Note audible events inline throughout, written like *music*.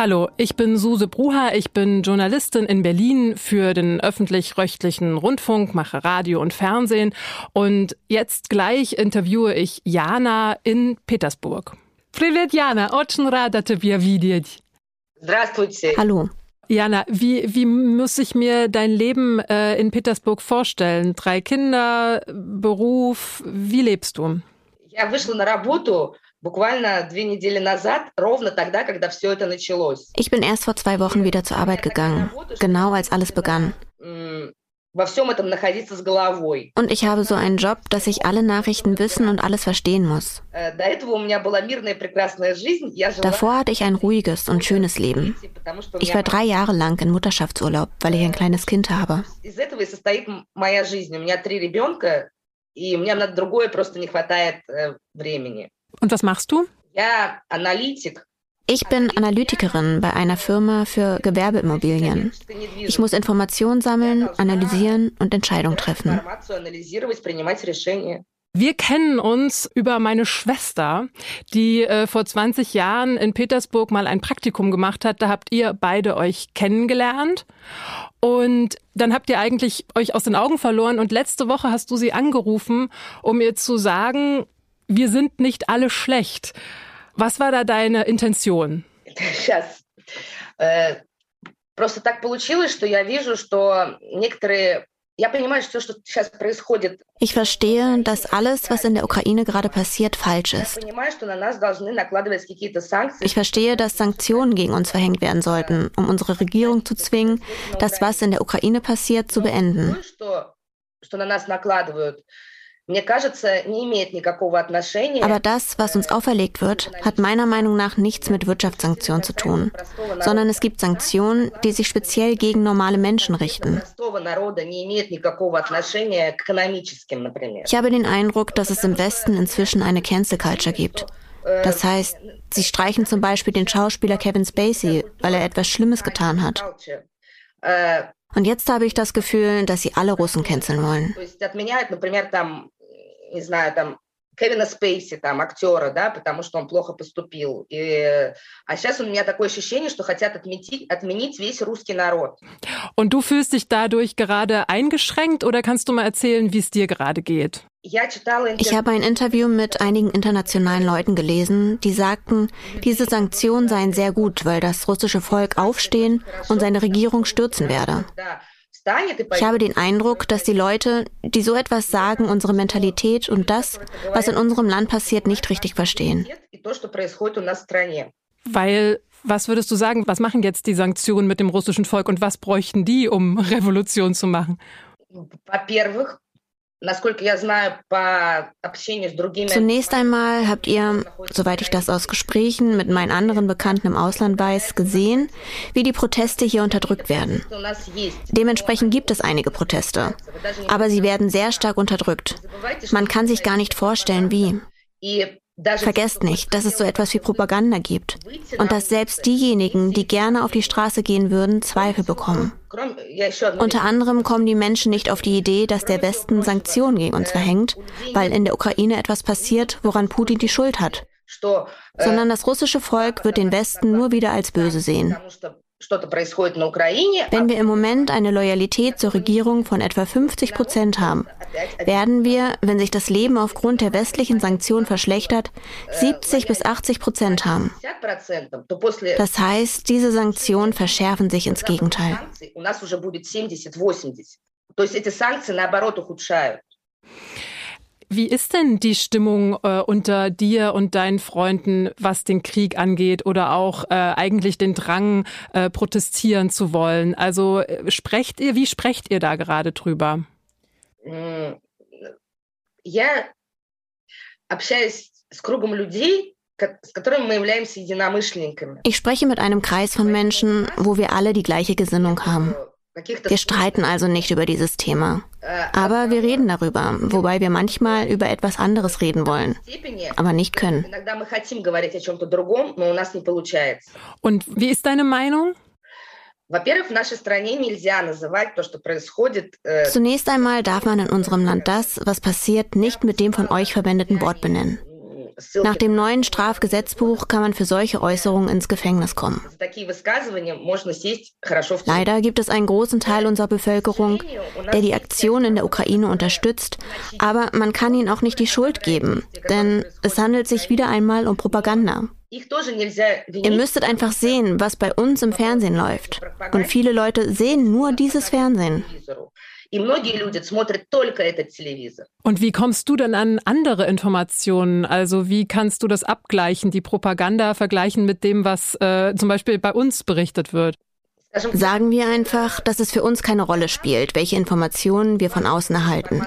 Hallo, ich bin Suse Bruha, ich bin Journalistin in Berlin für den öffentlich-rechtlichen Rundfunk, mache Radio und Fernsehen und jetzt gleich interviewe ich Jana in Petersburg. Привет, Jana, очень рада тебя видеть. Здравствуйте. Hallo. Jana, wie, wie muss ich mir dein Leben äh, in Petersburg vorstellen? Drei Kinder, Beruf, wie lebst du? Я вышла на работу буквально две недели назад, ровно тогда, когда все это началось. Ich bin erst vor zwei Wochen wieder zur Arbeit gegangen, genau als alles begann. М, Во всем этом находиться с головой. Und ich habe so einen Job, dass ich alle Nachrichten wissen und alles verstehen muss. Э, До этого у меня была мирная прекрасная жизнь. Я жила Davor hatte ich ein ruhiges und schönes Leben. потому что у Ich меня war drei Jahre lang in Mutterschaftsurlaub, weil ich ein kleines Kind habe. из этого и состоит м- моя жизнь. У меня три ребенка, и мне на другое просто не хватает э, времени. und was machst du? Ja, Analytik. Ich bin Analytikerin bei einer Firma für Gewerbeimmobilien. Ich muss Informationen sammeln, analysieren und Entscheidungen treffen. Wir kennen uns über meine Schwester, die äh, vor 20 Jahren in Petersburg mal ein Praktikum gemacht hat. Da habt ihr beide euch kennengelernt. Und dann habt ihr eigentlich euch aus den Augen verloren. Und letzte Woche hast du sie angerufen, um ihr zu sagen, wir sind nicht alle schlecht. Was war da deine Intention? Сейчас. Э, Просто так получилось, что я вижу, что некоторые... Я понимаю, что что сейчас происходит. Ich verstehe, dass alles, was in der Ukraine gerade passiert, falsch Я ist. понимаю, что на нас должны накладывать какие-то санкции. Ich verstehe, dass Sanktionen gegen uns verhängt werden sollten, um unsere Regierung zu zwingen, das, was in der Ukraine passiert, zu beenden. Aber das, was uns auferlegt wird, hat meiner Meinung nach nichts mit Wirtschaftssanktionen zu tun, sondern es gibt Sanktionen, die sich speziell gegen normale Menschen richten. Ich habe den Eindruck, dass es im Westen inzwischen eine Cancel Culture gibt. Das heißt, sie streichen zum Beispiel den Schauspieler Kevin Spacey, weil er etwas Schlimmes getan hat. Und jetzt habe ich das Gefühl, dass sie alle Russen canceln wollen не знаю, там, Кевина Спейси, там, актера, да, потому что он плохо поступил. И, а сейчас у меня такое ощущение, что хотят отметить, отменить весь русский народ. Und du fühlst dich dadurch gerade eingeschränkt oder kannst du mal erzählen, wie es dir gerade geht? Я читала Ich habe ein Interview mit einigen internationalen Leuten gelesen, die sagten, diese Sanktionen seien sehr gut, weil das russische Volk aufstehen und seine Regierung stürzen werde. Ich habe den Eindruck, dass die Leute, die so etwas sagen, unsere Mentalität und das, was in unserem Land passiert, nicht richtig verstehen. И то, что происходит у нас в стране. Weil, was würdest du sagen, was machen jetzt die Sanktionen mit dem russischen Volk und was bräuchten die, um *laughs* Revolution zu machen? Во-первых, Zunächst einmal habt ihr, soweit ich das aus Gesprächen mit meinen anderen Bekannten im Ausland weiß, gesehen, wie die Proteste hier unterdrückt werden. Dementsprechend gibt es einige Proteste, aber sie werden sehr stark unterdrückt. Man kann sich gar nicht vorstellen, wie. Vergesst nicht, dass es so etwas wie Propaganda gibt und dass selbst diejenigen, die gerne auf die Straße gehen würden, Zweifel bekommen. Unter anderem kommen die Menschen nicht auf die Idee, dass der Westen Sanktionen gegen uns verhängt, weil in der Ukraine etwas passiert, woran Putin die Schuld hat, sondern das russische Volk wird den Westen nur wieder als böse sehen. потому что Wenn wir im Moment eine Loyalität zur Regierung von etwa 50 Prozent haben, werden wir, wenn sich das Leben aufgrund der westlichen Sanktionen verschlechtert, 70 bis 80 Prozent haben. Das heißt, diese Sanktionen verschärfen sich ins Gegenteil. Wie ist denn die Stimmung äh, unter dir und deinen Freunden, was den Krieg angeht oder auch äh, eigentlich den Drang, äh, protestieren zu wollen? Also äh, sprecht ihr, wie sprecht ihr da gerade drüber? Я общаюсь с кругом людей, Ich spreche mit einem Kreis von Menschen, wo wir alle die gleiche Gesinnung haben. Wir streiten also nicht über dieses Thema. Aber wir reden darüber, wobei wir manchmal über etwas anderes reden wollen, aber nicht können. Und wie ist deine Meinung? Zunächst einmal darf man in unserem Land das, was passiert, nicht mit dem von euch verwendeten Wort benennen. Nach dem neuen Strafgesetzbuch kann man für solche Äußerungen ins Gefängnis kommen. Leider gibt es einen großen Teil unserer Bevölkerung, der die Aktion in der Ukraine unterstützt, aber man kann ihnen auch nicht die Schuld geben, denn es handelt sich wieder einmal um Propaganda. Ihr müsstet einfach sehen, was bei uns im Fernsehen läuft. Und viele Leute sehen nur dieses Fernsehen. Und wie kommst du denn an andere Informationen? Also wie kannst du das abgleichen, die Propaganda vergleichen mit dem, was äh, zum Beispiel bei uns berichtet wird? Sagen wir einfach, dass es für uns keine Rolle spielt, welche Informationen wir von außen erhalten.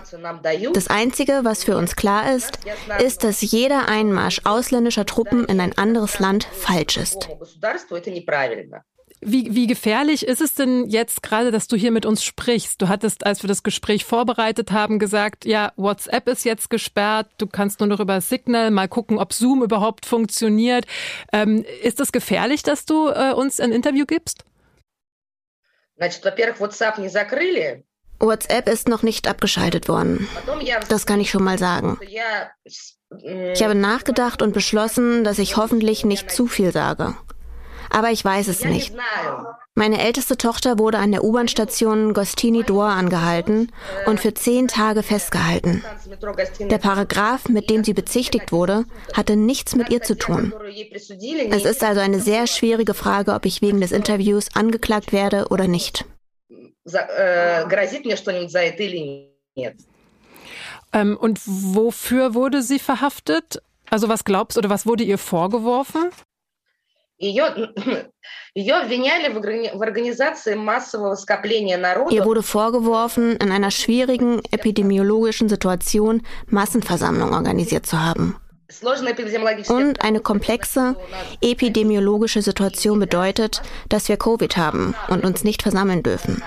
Das Einzige, was für uns klar ist, ist, dass jeder Einmarsch ausländischer Truppen in ein anderes Land falsch ist. Wie, wie gefährlich ist es denn jetzt gerade, dass du hier mit uns sprichst? Du hattest, als wir das Gespräch vorbereitet haben, gesagt, ja, WhatsApp ist jetzt gesperrt, du kannst nur noch über Signal mal gucken, ob Zoom überhaupt funktioniert. Ähm, ist es gefährlich, dass du äh, uns ein Interview gibst? WhatsApp ist noch nicht abgeschaltet worden. Das kann ich schon mal sagen. Ich habe nachgedacht und beschlossen, dass ich hoffentlich nicht zu viel sage. Aber ich weiß es nicht. Meine älteste Tochter wurde an der U-Bahn-Station Gostini Dor angehalten und für zehn Tage festgehalten. Der Paragraph, mit dem sie bezichtigt wurde, hatte nichts mit ihr zu tun. Es ist also eine sehr schwierige Frage, ob ich wegen des Interviews angeklagt werde oder nicht. Ähm, und wofür wurde sie verhaftet? Also was glaubst du oder was wurde ihr vorgeworfen? Ihr wurde vorgeworfen, in einer schwierigen epidemiologischen Situation Massenversammlungen organisiert zu haben. Und eine komplexe epidemiologische Situation bedeutet, dass wir Covid haben und uns nicht versammeln dürfen.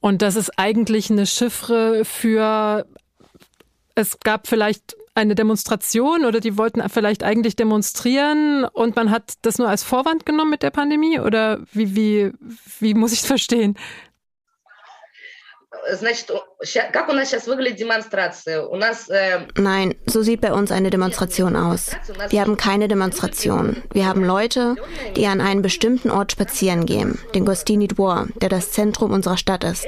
Und das ist eigentlich eine Chiffre für, es gab vielleicht eine Demonstration oder die wollten vielleicht eigentlich demonstrieren und man hat das nur als Vorwand genommen mit der Pandemie oder wie, wie, wie muss ich es verstehen? Nein, so sieht bei uns eine Demonstration aus. Wir haben keine Demonstration. Wir haben Leute, die an einen bestimmten Ort spazieren gehen, den Gostini Dwar, der das Zentrum unserer Stadt ist.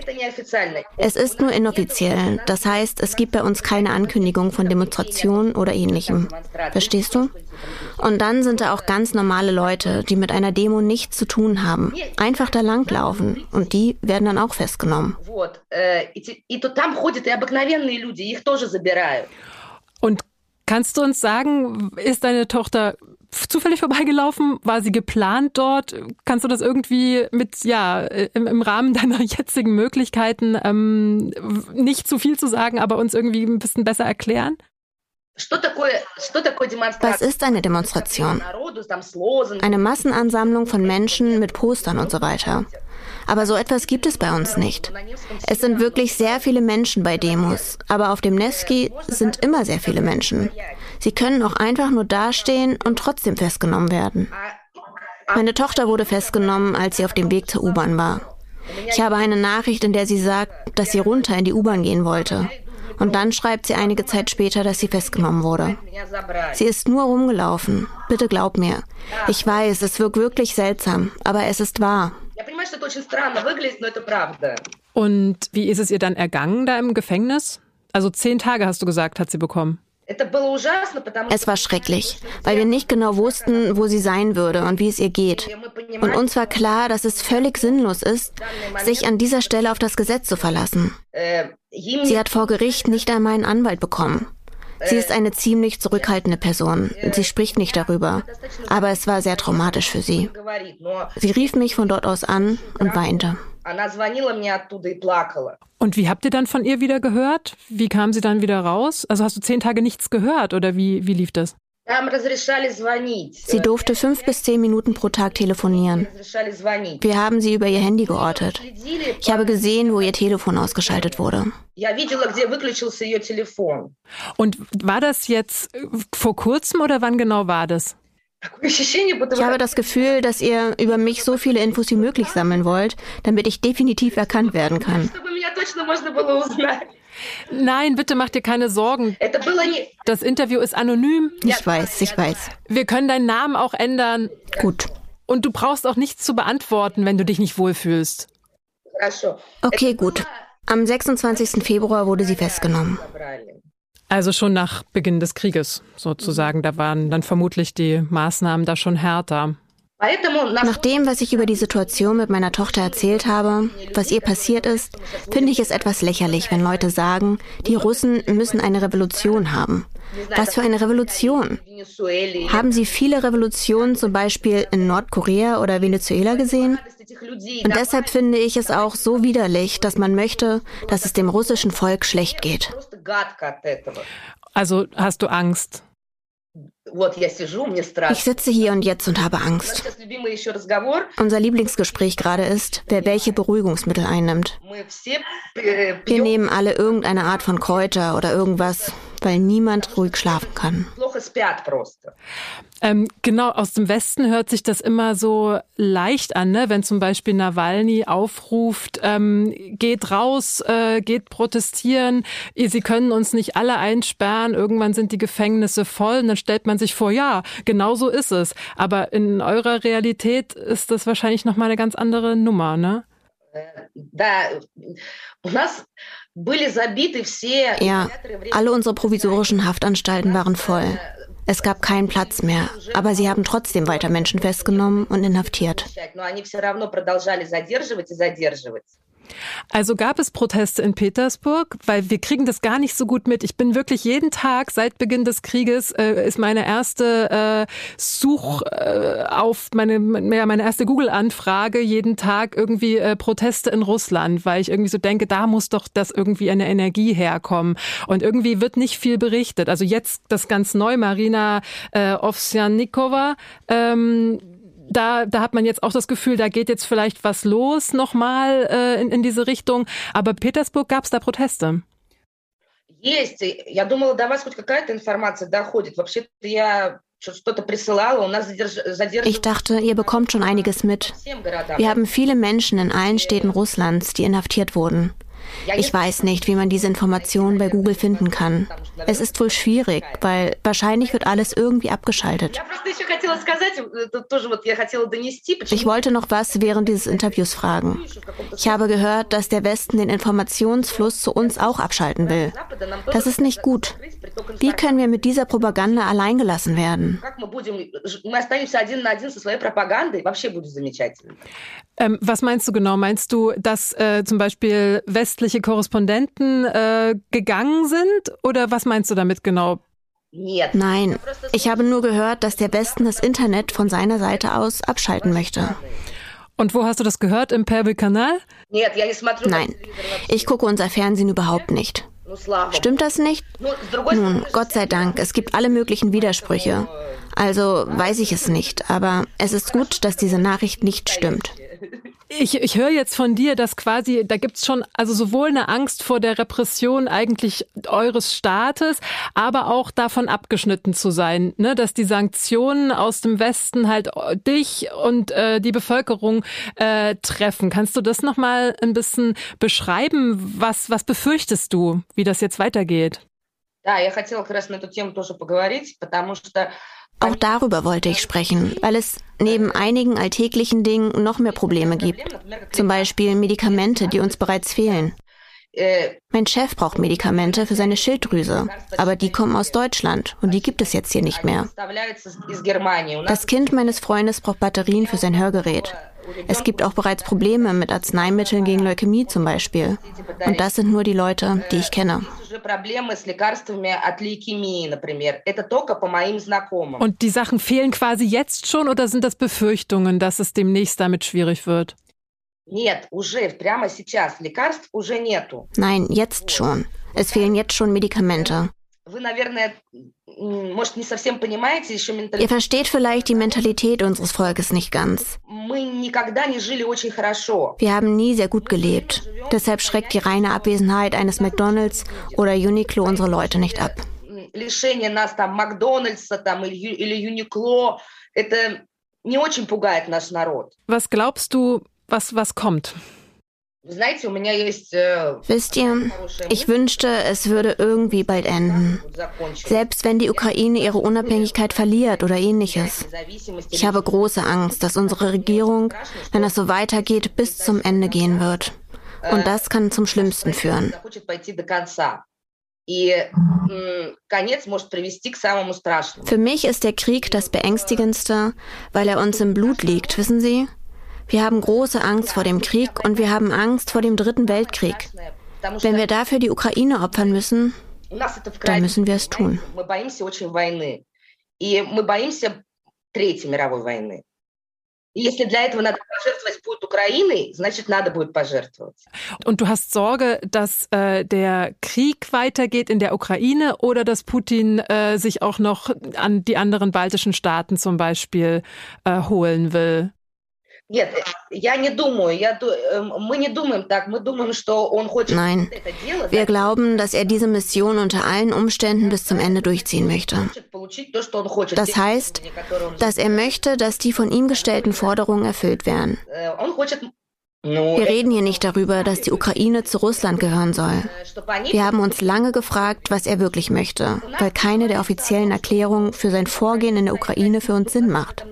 Es ist nur inoffiziell. Das heißt, es gibt bei uns keine Ankündigung von Demonstrationen oder ähnlichem. Verstehst du? Und dann sind da auch ganz normale Leute, die mit einer Demo nichts zu tun haben, einfach da langlaufen und die werden dann auch festgenommen. Und kannst du uns sagen, ist deine Tochter zufällig vorbeigelaufen? War sie geplant dort? Kannst du das irgendwie mit, ja, im, im Rahmen *laughs* deiner jetzigen Möglichkeiten ähm, nicht zu viel zu sagen, aber uns irgendwie ein bisschen besser erklären? Was ist eine Demonstration? Eine Massenansammlung von Menschen mit Postern und so weiter. Aber so etwas gibt es bei uns nicht. Es sind wirklich sehr viele Menschen bei Demos, aber auf dem Nevsky sind immer sehr viele Menschen. Sie können auch einfach nur dastehen und trotzdem festgenommen werden. Meine Tochter wurde festgenommen, als sie auf dem Weg zur U-Bahn war. Ich habe eine Nachricht, in der sie sagt, dass sie runter in die U-Bahn gehen wollte. Und dann schreibt sie einige Zeit später, dass sie festgenommen wurde. Sie ist nur rumgelaufen. Bitte glaub mir. Ich weiß, es wirkt wirklich seltsam, aber es ist wahr. Und wie ist es ihr dann ergangen da im Gefängnis? Also zehn Tage hast du gesagt, hat sie bekommen. Es war schrecklich, weil wir nicht genau wussten, wo sie sein würde und wie es ihr geht. Und uns war klar, dass es völlig sinnlos ist, sich an dieser Stelle auf das Gesetz zu verlassen. Sie hat vor Gericht nicht einmal einen Anwalt bekommen. Sie ist eine ziemlich zurückhaltende Person. Sie spricht nicht darüber. Aber es war sehr traumatisch für sie. Sie rief mich von dort aus an und weinte. Und wie habt ihr dann von ihr wieder gehört? Wie kam sie dann wieder raus? Also hast du zehn Tage nichts gehört oder wie, wie lief das? Sie durfte fünf bis zehn Minuten pro Tag telefonieren. Wir haben sie über ihr Handy geortet. Ich habe gesehen, wo ihr Telefon ausgeschaltet wurde. Und war das jetzt äh, vor kurzem oder wann genau war das? Ich habe das Gefühl, dass ihr über mich so viele Infos wie möglich sammeln wollt, damit ich definitiv erkannt werden kann. Nein, bitte mach dir keine Sorgen. Das Interview ist anonym. Ich weiß, ich weiß. Wir können deinen Namen auch ändern. Gut. Und du brauchst auch nichts zu beantworten, wenn du dich nicht wohlfühlst. Okay, gut. Am 26. Februar wurde sie festgenommen. Also schon nach Beginn des Krieges sozusagen. Da waren dann vermutlich die Maßnahmen da schon härter. Nach dem, was ich über die Situation mit meiner Tochter erzählt habe, was ihr passiert ist, finde ich es etwas lächerlich, wenn Leute sagen, die Russen müssen eine Revolution haben. Was für eine Revolution? Haben Sie viele Revolutionen zum Beispiel in Nordkorea oder Venezuela gesehen? Und deshalb finde ich es auch so widerlich, dass man möchte, dass es dem russischen Volk schlecht geht. Also hast du Angst? Ich sitze hier und jetzt und habe Angst. Unser Lieblingsgespräch gerade ist, wer welche Beruhigungsmittel einnimmt. Wir nehmen alle irgendeine Art von Kräuter oder irgendwas, weil niemand ruhig schlafen kann. Ähm, genau, aus dem Westen hört sich das immer so leicht an, ne? wenn zum Beispiel Nawalny aufruft, ähm, geht raus, äh, geht protestieren, sie können uns nicht alle einsperren, irgendwann sind die Gefängnisse voll und dann stellt man sich vor, ja, genau so ist es. Aber in eurer Realität ist das wahrscheinlich nochmal eine ganz andere Nummer, ne? Ja, alle unsere provisorischen Haftanstalten waren voll. Es gab keinen Platz mehr, aber sie haben trotzdem weiter Menschen festgenommen und inhaftiert. Also gab es Proteste in Petersburg, weil wir kriegen das gar nicht so gut mit. Ich bin wirklich jeden Tag seit Beginn des Krieges äh, ist meine erste äh, Such äh, auf meine ja, meine erste Google Anfrage jeden Tag irgendwie äh, Proteste in Russland, weil ich irgendwie so denke, da muss doch das irgendwie eine Energie herkommen und irgendwie wird nicht viel berichtet. Also jetzt das ganz neu Marina äh, Ovsjanikova ähm, da, da hat man jetzt auch das Gefühl, da geht jetzt vielleicht was los nochmal äh, in, in diese Richtung. Aber Petersburg gab es da Proteste. Есть. Я думала, до вас хоть какая-то информация доходит. Вообще-то я ich dachte, ihr bekommt schon einiges mit. Wir haben viele Menschen in allen Städten Russlands, die inhaftiert wurden. Ich weiß nicht, wie man diese Informationen bei Google finden kann. Es ist wohl schwierig, weil wahrscheinlich wird alles irgendwie abgeschaltet. Ich wollte noch was während dieses Interviews fragen. Ich habe gehört, dass der Westen den Informationsfluss zu uns auch abschalten will. Das ist nicht gut. Wie können wir mit dieser Propaganda alleingelassen werden? Ähm, was meinst du genau? Meinst du, dass äh, zum Beispiel westliche Korrespondenten äh, gegangen sind? Oder was meinst du damit genau? Nein, ich habe nur gehört, dass der Westen das Internet von seiner Seite aus abschalten möchte. Und wo hast du das gehört? Im Perbil-Kanal? Nein, ich gucke unser Fernsehen überhaupt nicht. Stimmt das nicht? Nun, Gott sei Dank, es gibt alle möglichen Widersprüche. Also weiß ich es nicht, aber es ist gut, dass diese Nachricht nicht stimmt. Ich, ich höre jetzt von dir, dass quasi, da gibt's schon also sowohl eine Angst vor der Repression eigentlich eures Staates, aber auch davon abgeschnitten zu sein, ne? dass die Sanktionen aus dem Westen halt dich und äh, die Bevölkerung äh, treffen. Kannst du das nochmal ein bisschen beschreiben? Was, was befürchtest du, wie das jetzt weitergeht? Да, я хотела как раз на эту тему тоже поговорить, потому что auch darüber wollte ich sprechen, weil es neben einigen alltäglichen Dingen noch mehr Probleme gibt. Zum Beispiel Medikamente, die uns bereits fehlen. Mein Chef braucht Medikamente für seine Schilddrüse, aber die kommen aus Deutschland und die gibt es jetzt hier nicht mehr. Das Kind meines Freundes braucht Batterien für sein Hörgerät. Es gibt auch bereits Probleme mit Arzneimitteln gegen Leukämie zum Beispiel. Und das sind nur die Leute, die ich kenne. Und die Sachen fehlen quasi jetzt schon oder sind das Befürchtungen, dass es demnächst damit schwierig wird? Nein, jetzt schon. Es fehlen jetzt schon Medikamente. Ihr versteht vielleicht die Mentalität unseres Volkes nicht ganz. Wir haben nie sehr gut gelebt. Deshalb schreckt die reine Abwesenheit eines McDonalds oder Uniqlo unsere Leute nicht ab. Was glaubst du, was, was kommt? Э, Wisst ihr, ich wünschte, es würde irgendwie bald enden. Selbst wenn die Ukraine ihre Unabhängigkeit verliert oder ähnliches. Ich habe große Angst, dass unsere Regierung, wenn es so weitergeht, bis zum Ende gehen wird. Und das kann zum Schlimmsten führen. Für mich ist der Krieg das Beängstigendste, weil er uns im Blut liegt, wissen Sie? Wir haben große Angst vor dem Krieg und wir haben Angst vor dem Dritten Weltkrieg. Wenn wir dafür die Ukraine opfern müssen, dann müssen wir es tun. Und du hast Sorge, dass äh, der Krieg weitergeht in der Ukraine oder dass Putin äh, sich auch noch an die anderen baltischen Staaten zum Beispiel äh, holen will? Нет, я не думаю, я, мы не думаем так, мы думаем, что он хочет Nein, wir glauben, dass er diese Mission unter allen Umständen bis zum Ende durchziehen möchte. Das heißt, dass er möchte, dass die von ihm gestellten Forderungen erfüllt werden. Э, wir reden hier nicht darüber, dass die Ukraine zu Russland gehören soll. Wir haben uns lange gefragt, was er wirklich möchte, weil keine der offiziellen Erklärungen für sein Vorgehen in der Ukraine für uns Sinn macht.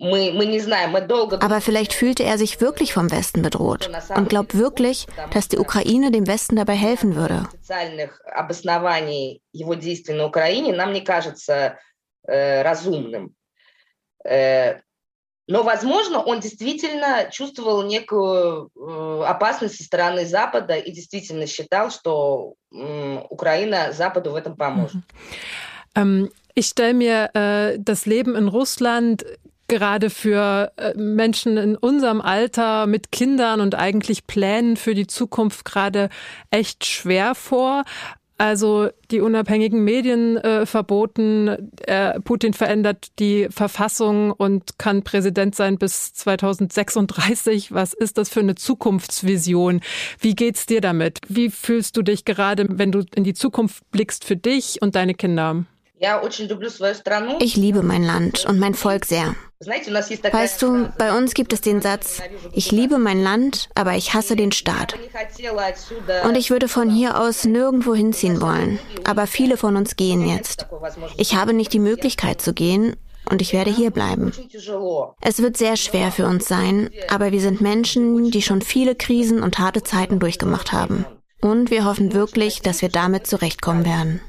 Aber vielleicht fühlte er sich wirklich vom Westen bedroht und glaubt wirklich, dass die Ukraine dem Westen dabei helfen würde. Но, возможно, он действительно чувствовал некую э, опасность со стороны Запада и действительно считал, что Украина Западу в этом поможет. Ich stelle mir äh, das Leben in Russland gerade für äh, Menschen in unserem Alter mit Kindern und eigentlich Plänen für die Zukunft gerade echt schwer vor. Also die unabhängigen Medien äh, verboten, äh, Putin verändert die Verfassung und kann Präsident sein bis 2036. Was ist das für eine Zukunftsvision? Wie geht's dir damit? Wie fühlst du dich gerade, wenn du in die Zukunft blickst für dich und deine Kinder? Ich liebe mein Land und mein Volk sehr. Weißt du, bei uns gibt es den Satz, ich liebe mein Land, aber ich hasse den Staat. Und ich würde von hier aus nirgendwo hinziehen wollen. Aber viele von uns gehen jetzt. Ich habe nicht die Möglichkeit zu gehen und ich werde hier bleiben. Es wird sehr schwer für uns sein, aber wir sind Menschen, die schon viele Krisen und harte Zeiten durchgemacht haben. Und wir hoffen wirklich, dass wir damit zurechtkommen werden.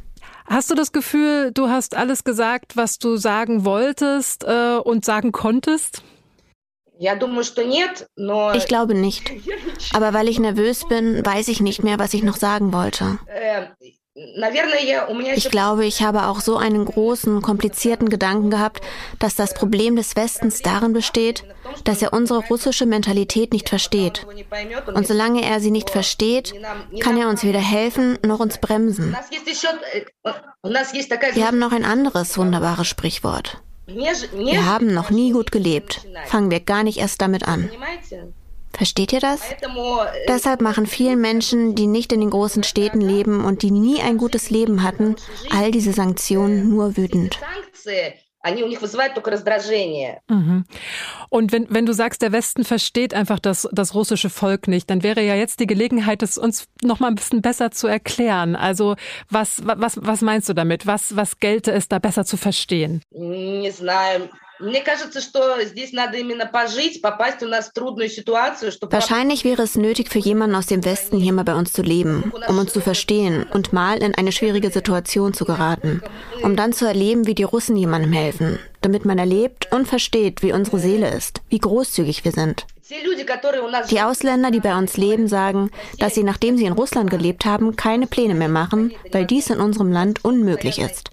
Hast du das Gefühl, du hast alles gesagt, was du sagen wolltest äh, und sagen konntest? Ich glaube nicht. *laughs* Aber weil ich nervös bin, weiß ich nicht mehr, was ich noch sagen wollte. Ich glaube, ich habe auch so einen großen, komplizierten Gedanken gehabt, dass das Problem des Westens darin besteht, dass er unsere russische Mentalität nicht versteht. Und solange er sie nicht versteht, kann er uns weder helfen noch uns bremsen. Wir haben noch ein anderes wunderbares Sprichwort. Wir haben noch nie gut gelebt. Fangen wir gar nicht erst damit an. Versteht ihr das? Deshalb machen vielen Menschen, die nicht in den großen Städten leben und die nie ein gutes Leben hatten, all diese Sanktionen nur wütend. Mhm. Und wenn, wenn du sagst, der Westen versteht einfach das, das russische Volk nicht, dann wäre ja jetzt die Gelegenheit, es uns noch mal ein bisschen besser zu erklären. Also was, was, was meinst du damit? Was, was gelte es da besser zu verstehen? Не знаю. Мне кажется, что здесь надо именно пожить, попасть у нас в трудную ситуацию, чтобы... Wahrscheinlich wäre es nötig für jemanden aus dem Westen hier mal bei uns zu leben, um uns zu verstehen und mal in eine schwierige Situation zu geraten, um dann zu erleben, wie die Russen jemandem helfen, damit man erlebt und versteht, wie unsere Seele ist, wie großzügig wir sind. Die Ausländer, die bei uns leben, sagen, dass sie, nachdem sie in Russland gelebt haben, keine Pläne mehr machen, weil dies in unserem Land unmöglich ist.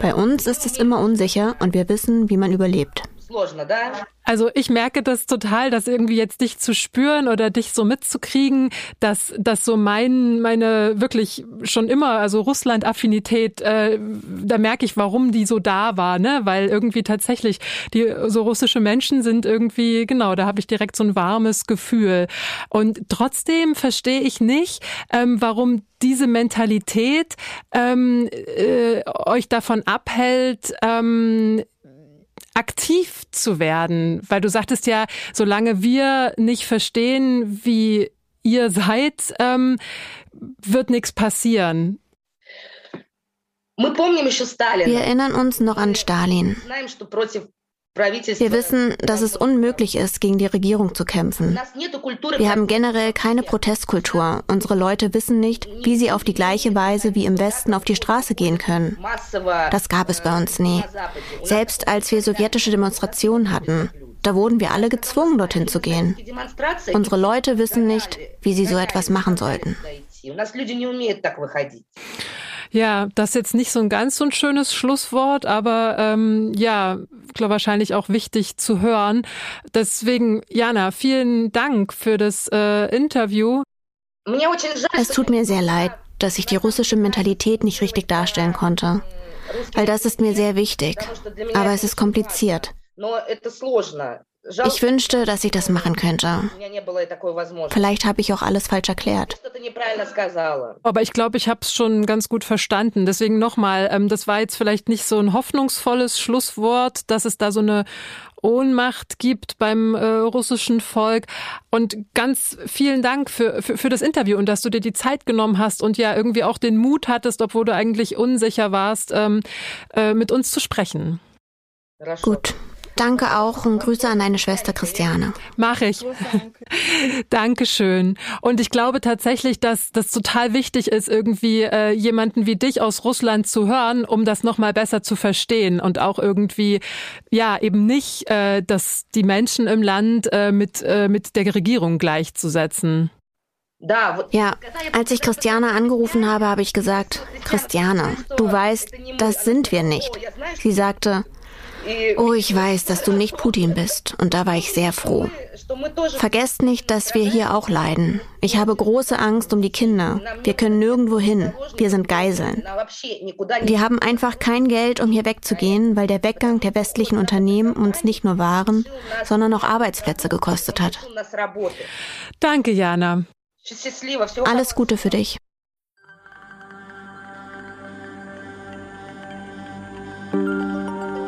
Bei uns ist es immer unsicher und wir wissen, wie man überlebt. Also ich merke das total, dass irgendwie jetzt dich zu spüren oder dich so mitzukriegen, dass dass so mein meine wirklich schon immer also Russland Affinität, äh, da merke ich, warum die so da war, ne? Weil irgendwie tatsächlich die so russische Menschen sind irgendwie genau, da habe ich direkt so ein warmes Gefühl und trotzdem verstehe ich nicht, ähm, warum diese Mentalität ähm, äh, euch davon abhält, ähm, aktiv zu werden? Weil du sagtest ja, solange wir nicht verstehen, wie ihr seid, ähm, wird nichts passieren. Wir erinnern uns noch an Stalin. Wir wissen, dass es unmöglich ist, gegen die Regierung zu kämpfen. Wir haben generell keine Protestkultur. Unsere Leute wissen nicht, wie sie auf die gleiche Weise wie im Westen auf die Straße gehen können. Das gab es bei uns nie. Selbst als wir sowjetische Demonstrationen hatten, da wurden wir alle gezwungen, dorthin zu gehen. Unsere Leute wissen nicht, wie sie so etwas machen sollten. Ja, das ist jetzt nicht so ein ganz so ein schönes Schlusswort, aber ähm, ja, glaube wahrscheinlich auch wichtig zu hören. Deswegen, Jana, vielen Dank für das äh, Interview. Es tut mir sehr leid, dass ich die russische Mentalität nicht richtig darstellen konnte, weil das ist mir sehr wichtig. Aber es ist kompliziert. Ich wünschte, dass ich das machen könnte. Vielleicht habe ich auch alles falsch erklärt. Aber ich glaube, ich habe es schon ganz gut verstanden. Deswegen nochmal, ähm, das war jetzt vielleicht nicht so ein hoffnungsvolles Schlusswort, dass es da so eine Ohnmacht gibt beim äh, russischen Volk. Und ganz vielen Dank für, für, für das Interview und dass du dir die Zeit genommen hast und ja irgendwie auch den Mut hattest, obwohl du eigentlich unsicher warst, ähm, äh, mit uns zu sprechen. Gut. Danke auch und Grüße an deine Schwester Christiane. Mach ich. Dankeschön. Und ich glaube tatsächlich, dass das total wichtig ist, irgendwie äh, jemanden wie dich aus Russland zu hören, um das nochmal besser zu verstehen und auch irgendwie, ja, eben nicht, äh, dass die Menschen im Land äh, mit, äh, mit der Regierung gleichzusetzen. Ja, als ich Christiane angerufen habe, habe ich gesagt, Christiane, du weißt, das sind wir nicht. Sie sagte, Oh, ich weiß, dass du nicht Putin bist. Und da war ich sehr froh. Vergesst nicht, dass wir hier auch leiden. Ich habe große Angst um die Kinder. Wir können nirgendwo hin. Wir sind Geiseln. Wir haben einfach kein Geld, um hier wegzugehen, weil der Weggang der westlichen Unternehmen uns nicht nur Waren, sondern auch Arbeitsplätze gekostet hat. Danke, Jana. Alles Gute für dich.